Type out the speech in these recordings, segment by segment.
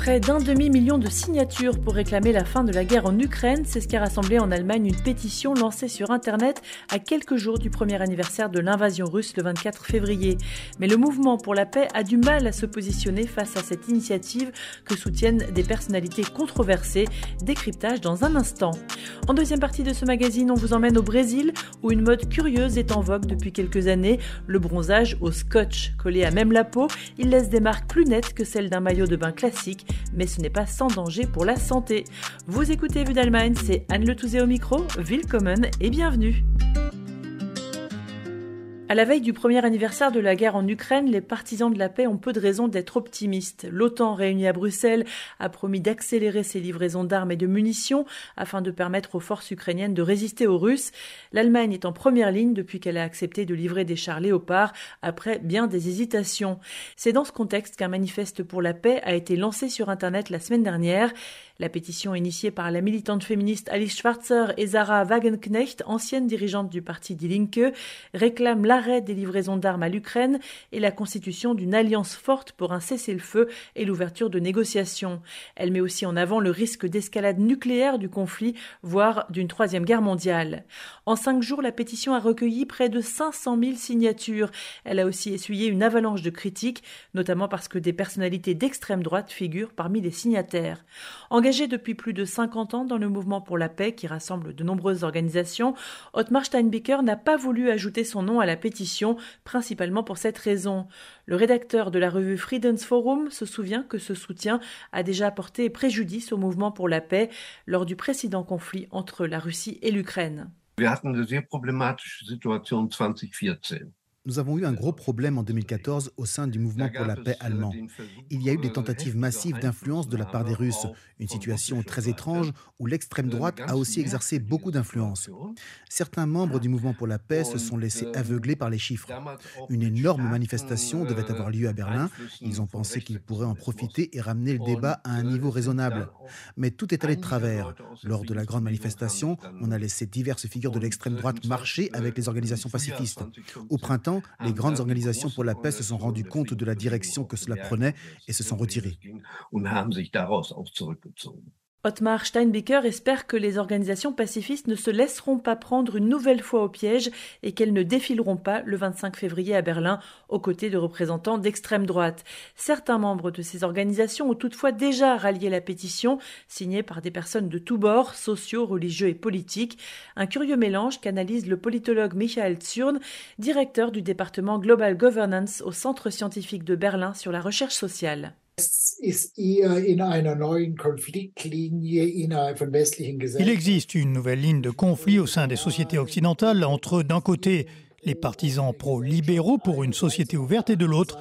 Près d'un demi-million de signatures pour réclamer la fin de la guerre en Ukraine, c'est ce qui a rassemblé en Allemagne une pétition lancée sur Internet à quelques jours du premier anniversaire de l'invasion russe le 24 février. Mais le mouvement pour la paix a du mal à se positionner face à cette initiative que soutiennent des personnalités controversées. Décryptage dans un instant. En deuxième partie de ce magazine, on vous emmène au Brésil où une mode curieuse est en vogue depuis quelques années, le bronzage au scotch. Collé à même la peau, il laisse des marques plus nettes que celles d'un maillot de bain classique mais ce n'est pas sans danger pour la santé. Vous écoutez Vue d'Allemagne, c'est Anne Le Touzé au micro, Willkommen et bienvenue. À la veille du premier anniversaire de la guerre en Ukraine, les partisans de la paix ont peu de raisons d'être optimistes. L'OTAN, réunie à Bruxelles, a promis d'accélérer ses livraisons d'armes et de munitions afin de permettre aux forces ukrainiennes de résister aux Russes. L'Allemagne est en première ligne depuis qu'elle a accepté de livrer des chars léopards après bien des hésitations. C'est dans ce contexte qu'un manifeste pour la paix a été lancé sur Internet la semaine dernière. La pétition initiée par la militante féministe Alice Schwarzer et Zara Wagenknecht, ancienne dirigeante du parti Die Linke, réclame l'arrêt des livraisons d'armes à l'Ukraine et la constitution d'une alliance forte pour un cessez-le-feu et l'ouverture de négociations. Elle met aussi en avant le risque d'escalade nucléaire du conflit, voire d'une troisième guerre mondiale. En cinq jours, la pétition a recueilli près de 500 000 signatures. Elle a aussi essuyé une avalanche de critiques, notamment parce que des personnalités d'extrême droite figurent parmi les signataires. Engagé depuis plus de 50 ans dans le mouvement pour la paix qui rassemble de nombreuses organisations, Ottmar Steinbecker n'a pas voulu ajouter son nom à la pétition, principalement pour cette raison. Le rédacteur de la revue Friedensforum se souvient que ce soutien a déjà apporté préjudice au mouvement pour la paix lors du précédent conflit entre la Russie et l'Ukraine. Nous avons eu un gros problème en 2014 au sein du mouvement pour la paix allemand. Il y a eu des tentatives massives d'influence de la part des Russes, une situation très étrange où l'extrême droite a aussi exercé beaucoup d'influence. Certains membres du mouvement pour la paix se sont laissés aveugler par les chiffres. Une énorme manifestation devait avoir lieu à Berlin. Ils ont pensé qu'ils pourraient en profiter et ramener le débat à un niveau raisonnable. Mais tout est allé de travers. Lors de la grande manifestation, on a laissé diverses figures de l'extrême droite marcher avec les organisations pacifistes. Au printemps, les grandes organisations pour la paix se sont rendues compte de la direction que cela prenait et se sont retirées. Ottmar Steinbecker espère que les organisations pacifistes ne se laisseront pas prendre une nouvelle fois au piège et qu'elles ne défileront pas le 25 février à Berlin aux côtés de représentants d'extrême droite. Certains membres de ces organisations ont toutefois déjà rallié la pétition, signée par des personnes de tous bords, sociaux, religieux et politiques. Un curieux mélange qu'analyse le politologue Michael Zurn, directeur du département Global Governance au Centre scientifique de Berlin sur la recherche sociale. Il existe une nouvelle ligne de conflit au sein des sociétés occidentales entre, d'un côté, les partisans pro-libéraux pour une société ouverte et de l'autre,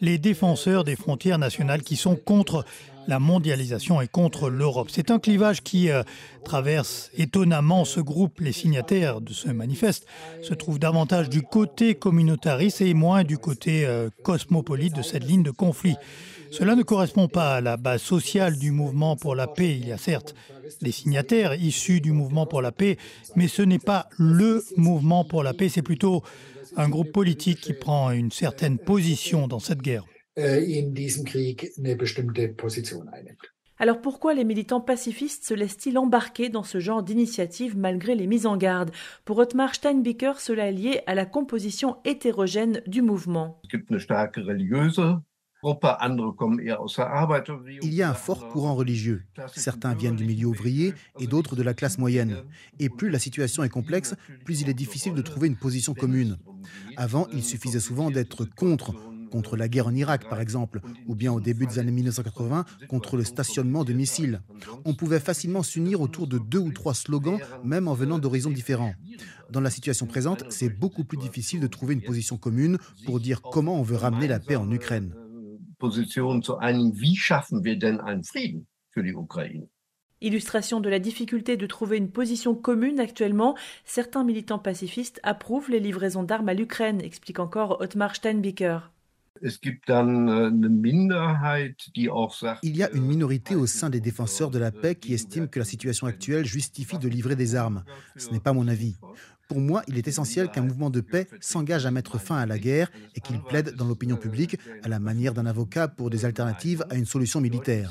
les défenseurs des frontières nationales qui sont contre la mondialisation et contre l'Europe. C'est un clivage qui euh, traverse étonnamment ce groupe. Les signataires de ce manifeste se trouvent davantage du côté communautariste et moins du côté euh, cosmopolite de cette ligne de conflit. Cela ne correspond pas à la base sociale du mouvement pour la paix. Il y a certes des signataires issus du mouvement pour la paix, mais ce n'est pas le mouvement pour la paix, c'est plutôt un groupe politique qui prend une certaine position dans cette guerre. Alors pourquoi les militants pacifistes se laissent-ils embarquer dans ce genre d'initiative malgré les mises en garde? Pour Ottmar Steinbicker, cela est lié à la composition hétérogène du mouvement. Il y a un fort courant religieux. Certains viennent du milieu ouvrier et d'autres de la classe moyenne. Et plus la situation est complexe, plus il est difficile de trouver une position commune. Avant, il suffisait souvent d'être contre contre la guerre en Irak, par exemple, ou bien au début des années 1980, contre le stationnement de missiles. On pouvait facilement s'unir autour de deux ou trois slogans, même en venant d'horizons différents. Dans la situation présente, c'est beaucoup plus difficile de trouver une position commune pour dire comment on veut ramener la paix en Ukraine. Illustration de la difficulté de trouver une position commune actuellement, certains militants pacifistes approuvent les livraisons d'armes à l'Ukraine, explique encore Ottmar Steinbicker. Il y a une minorité au sein des défenseurs de la paix qui estime que la situation actuelle justifie de livrer des armes. Ce n'est pas mon avis. Pour moi, il est essentiel qu'un mouvement de paix s'engage à mettre fin à la guerre et qu'il plaide dans l'opinion publique à la manière d'un avocat pour des alternatives à une solution militaire.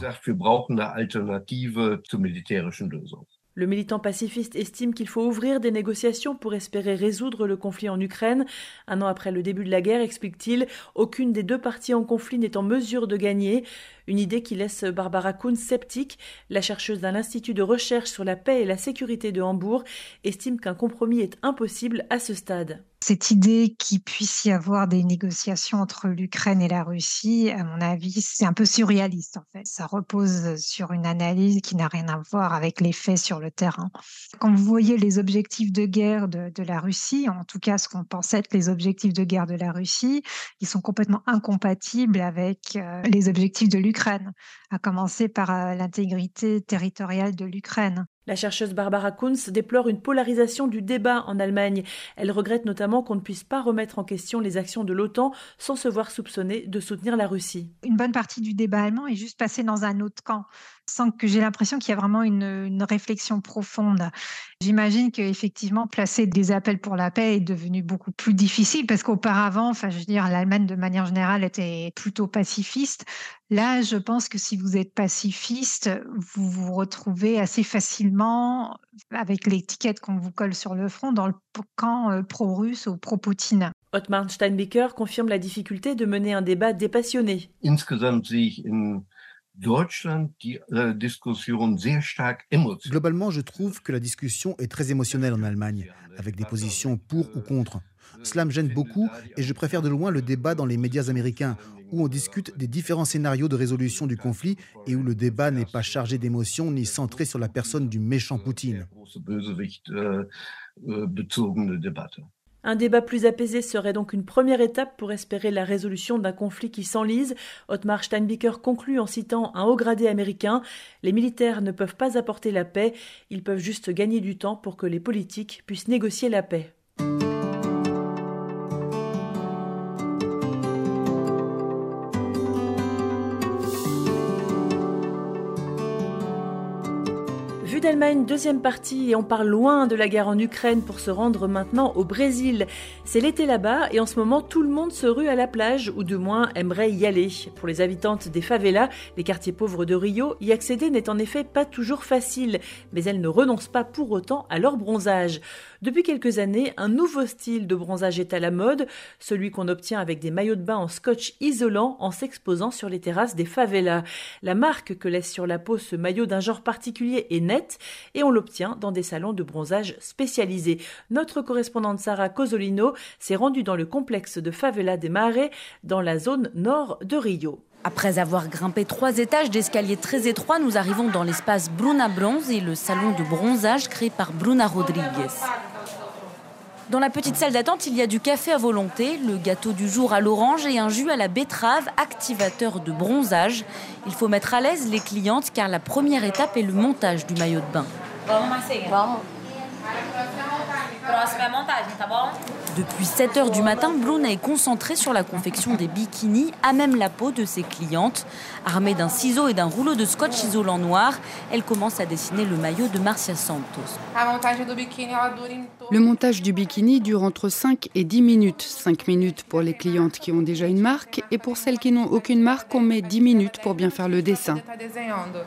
Le militant pacifiste estime qu'il faut ouvrir des négociations pour espérer résoudre le conflit en Ukraine. Un an après le début de la guerre, explique-t-il, aucune des deux parties en conflit n'est en mesure de gagner. Une idée qui laisse Barbara Kuhn sceptique. La chercheuse d'un institut de recherche sur la paix et la sécurité de Hambourg estime qu'un compromis est impossible à ce stade. Cette idée qu'il puisse y avoir des négociations entre l'Ukraine et la Russie, à mon avis, c'est un peu surréaliste en fait. Ça repose sur une analyse qui n'a rien à voir avec les faits sur le terrain. Quand vous voyez les objectifs de guerre de, de la Russie, en tout cas ce qu'on pense être les objectifs de guerre de la Russie, ils sont complètement incompatibles avec euh, les objectifs de l'Ukraine à commencer par euh, l'intégrité territoriale de l'Ukraine. La chercheuse Barbara Kunz déplore une polarisation du débat en Allemagne. Elle regrette notamment qu'on ne puisse pas remettre en question les actions de l'OTAN sans se voir soupçonner de soutenir la Russie. Une bonne partie du débat allemand est juste passée dans un autre camp, sans que j'ai l'impression qu'il y a vraiment une, réflexion profonde. J'imagine qu'effectivement, placer des appels pour la paix est devenu beaucoup plus difficile parce qu'auparavant, enfin, je veux dire, l'Allemagne de manière générale était plutôt pacifiste. Là, je pense que si vous êtes pacifiste, vous vous retrouvez assez facilement avec l'étiquette qu'on vous colle sur le front dans le camp euh, pro-russe ou pro-Poutine. Ottmar Steinbecker confirme la difficulté de mener un débat dépassionné. Globalement, je trouve que la discussion est très émotionnelle en Allemagne, avec des positions pour ou contre. Cela me gêne beaucoup et je préfère de loin le débat dans les médias américains où on discute des différents scénarios de résolution du conflit et où le débat n'est pas chargé d'émotions ni centré sur la personne du méchant Poutine. Un débat plus apaisé serait donc une première étape pour espérer la résolution d'un conflit qui s'enlise. Otmar Steinbicker conclut en citant un haut gradé américain Les militaires ne peuvent pas apporter la paix, ils peuvent juste gagner du temps pour que les politiques puissent négocier la paix. d'Allemagne, deuxième partie, et on part loin de la guerre en Ukraine pour se rendre maintenant au Brésil. C'est l'été là-bas et en ce moment tout le monde se rue à la plage, ou du moins aimerait y aller. Pour les habitantes des favelas, les quartiers pauvres de Rio, y accéder n'est en effet pas toujours facile, mais elles ne renoncent pas pour autant à leur bronzage. Depuis quelques années, un nouveau style de bronzage est à la mode, celui qu'on obtient avec des maillots de bain en scotch isolant en s'exposant sur les terrasses des favelas. La marque que laisse sur la peau ce maillot d'un genre particulier est et on l'obtient dans des salons de bronzage spécialisés. Notre correspondante Sarah Cosolino s'est rendue dans le complexe de Favela des Marais dans la zone nord de Rio. Après avoir grimpé trois étages d'escalier très étroits, nous arrivons dans l'espace Bruna Bronze et le salon de bronzage créé par Bruna Rodriguez. Dans la petite salle d'attente, il y a du café à volonté, le gâteau du jour à l'orange et un jus à la betterave, activateur de bronzage. Il faut mettre à l'aise les clientes car la première étape est le montage du maillot de bain. Depuis 7 heures du matin, Bluna est concentrée sur la confection des bikinis à même la peau de ses clientes. Armée d'un ciseau et d'un rouleau de scotch isolant noir, elle commence à dessiner le maillot de Marcia Santos. Le montage du bikini dure entre 5 et 10 minutes. 5 minutes pour les clientes qui ont déjà une marque et pour celles qui n'ont aucune marque, on met 10 minutes pour bien faire le dessin.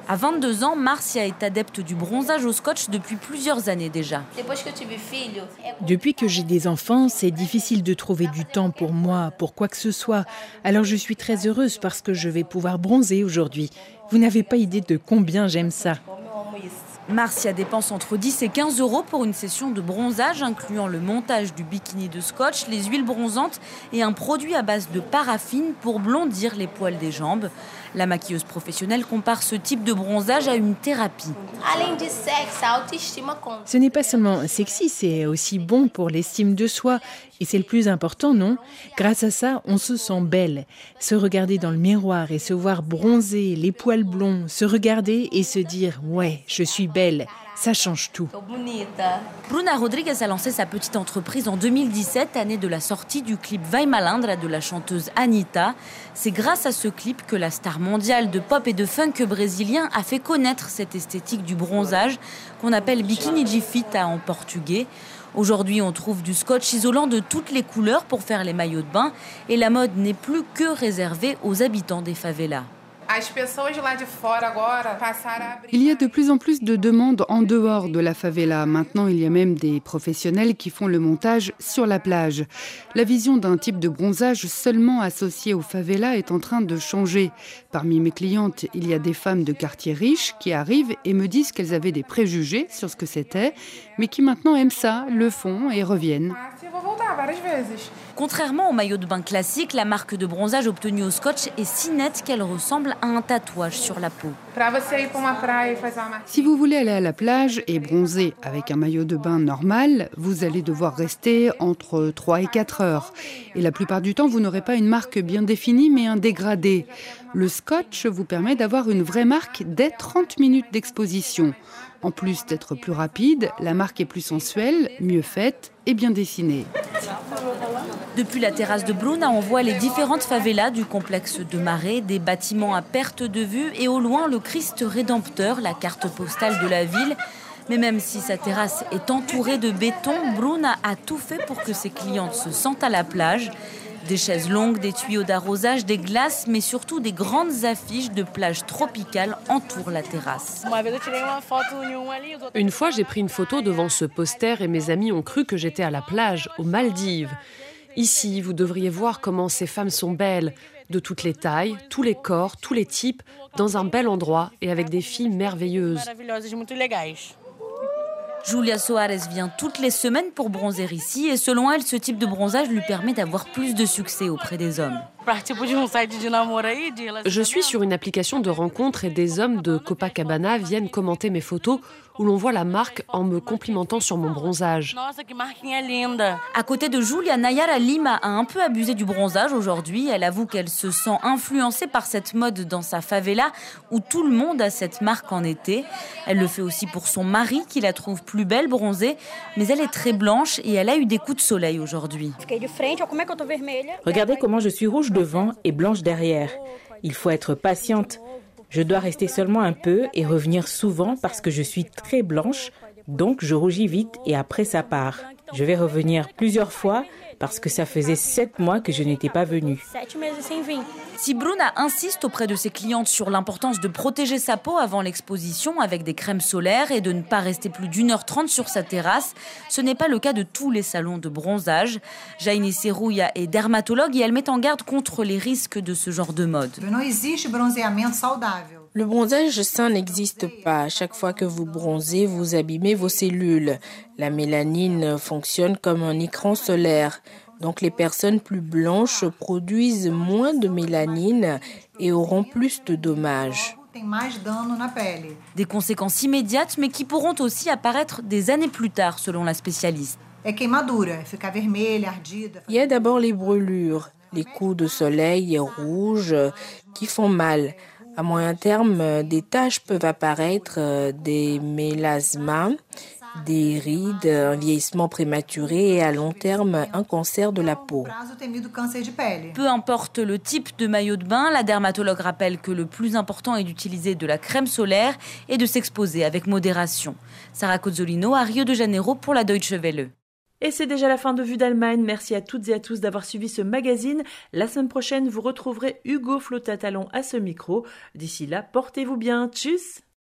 À 22 ans, Marcia est adepte du bronzage au scotch depuis plusieurs années déjà. Depuis que j'ai des enfants, c'est difficile de trouver du temps pour moi, pour quoi que ce soit. Alors je suis très heureuse parce que je vais pouvoir bronzer aujourd'hui. Vous n'avez pas idée de combien j'aime ça. Marcia dépense entre 10 et 15 euros pour une session de bronzage incluant le montage du bikini de scotch, les huiles bronzantes et un produit à base de paraffine pour blondir les poils des jambes. La maquilleuse professionnelle compare ce type de bronzage à une thérapie. Ce n'est pas seulement sexy, c'est aussi bon pour l'estime de soi. Et c'est le plus important, non? Grâce à ça, on se sent belle. Se regarder dans le miroir et se voir bronzer, les poils blonds, se regarder et se dire ⁇ Ouais, je suis belle ⁇ Ça change tout. Bruna Rodriguez a lancé sa petite entreprise en 2017, année de la sortie du clip Vai Malandra de la chanteuse Anita. C'est grâce à ce clip que la star mondiale de pop et de funk brésilien a fait connaître cette esthétique du bronzage qu'on appelle bikini de fita en portugais. Aujourd'hui, on trouve du scotch isolant de toutes les couleurs pour faire les maillots de bain et la mode n'est plus que réservée aux habitants des favelas. Il y a de plus en plus de demandes en dehors de la favela. Maintenant, il y a même des professionnels qui font le montage sur la plage. La vision d'un type de bronzage seulement associé aux favelas est en train de changer. Parmi mes clientes, il y a des femmes de quartiers riches qui arrivent et me disent qu'elles avaient des préjugés sur ce que c'était, mais qui maintenant aiment ça, le font et reviennent. Contrairement au maillot de bain classique, la marque de bronzage obtenue au scotch est si nette qu'elle ressemble à un tatouage sur la peau. Si vous voulez aller à la plage et bronzer avec un maillot de bain normal, vous allez devoir rester entre 3 et 4 heures. Et la plupart du temps, vous n'aurez pas une marque bien définie, mais un dégradé. Le scotch vous permet d'avoir une vraie marque dès 30 minutes d'exposition. En plus d'être plus rapide, la marque est plus sensuelle, mieux faite et bien dessinée. Depuis la terrasse de Bruna, on voit les différentes favelas du complexe de Marais, des bâtiments à perte de vue et au loin le Christ rédempteur, la carte postale de la ville. Mais même si sa terrasse est entourée de béton, Bruna a tout fait pour que ses clientes se sentent à la plage. Des chaises longues, des tuyaux d'arrosage, des glaces, mais surtout des grandes affiches de plages tropicales entourent la terrasse. Une fois, j'ai pris une photo devant ce poster et mes amis ont cru que j'étais à la plage, aux Maldives. Ici, vous devriez voir comment ces femmes sont belles, de toutes les tailles, tous les corps, tous les types, dans un bel endroit et avec des filles merveilleuses. Julia Soares vient toutes les semaines pour bronzer ici et selon elle, ce type de bronzage lui permet d'avoir plus de succès auprès des hommes. Je suis sur une application de rencontre et des hommes de Copacabana viennent commenter mes photos où l'on voit la marque en me complimentant sur mon bronzage. À côté de Julia, Nayara Lima a un peu abusé du bronzage aujourd'hui. Elle avoue qu'elle se sent influencée par cette mode dans sa favela où tout le monde a cette marque en été. Elle le fait aussi pour son mari qui la trouve plus belle bronzée, mais elle est très blanche et elle a eu des coups de soleil aujourd'hui. Regardez comment je suis rouge devant et blanche derrière. Il faut être patiente. Je dois rester seulement un peu et revenir souvent parce que je suis très blanche, donc je rougis vite et après ça part. Je vais revenir plusieurs fois parce que ça faisait sept mois que je n'étais pas venue. Si Bruna insiste auprès de ses clientes sur l'importance de protéger sa peau avant l'exposition avec des crèmes solaires et de ne pas rester plus d'une heure trente sur sa terrasse, ce n'est pas le cas de tous les salons de bronzage. Jaini Serrouya est dermatologue et elle met en garde contre les risques de ce genre de mode. Le bronzage sain n'existe pas. Chaque fois que vous bronzez, vous abîmez vos cellules. La mélanine fonctionne comme un écran solaire. Donc les personnes plus blanches produisent moins de mélanine et auront plus de dommages. Des conséquences immédiates, mais qui pourront aussi apparaître des années plus tard, selon la spécialiste. Il y a d'abord les brûlures, les coups de soleil rouges qui font mal. À moyen terme, euh, des taches peuvent apparaître, euh, des mélasmas, des rides, un vieillissement prématuré et à long terme un cancer de la peau. Peu importe le type de maillot de bain, la dermatologue rappelle que le plus important est d'utiliser de la crème solaire et de s'exposer avec modération. Sarah Cozzolino à Rio de Janeiro pour la Deutsche Welle. Et c'est déjà la fin de Vue d'Allemagne. Merci à toutes et à tous d'avoir suivi ce magazine. La semaine prochaine, vous retrouverez Hugo Flotatalon à ce micro. D'ici là, portez-vous bien. Tchuss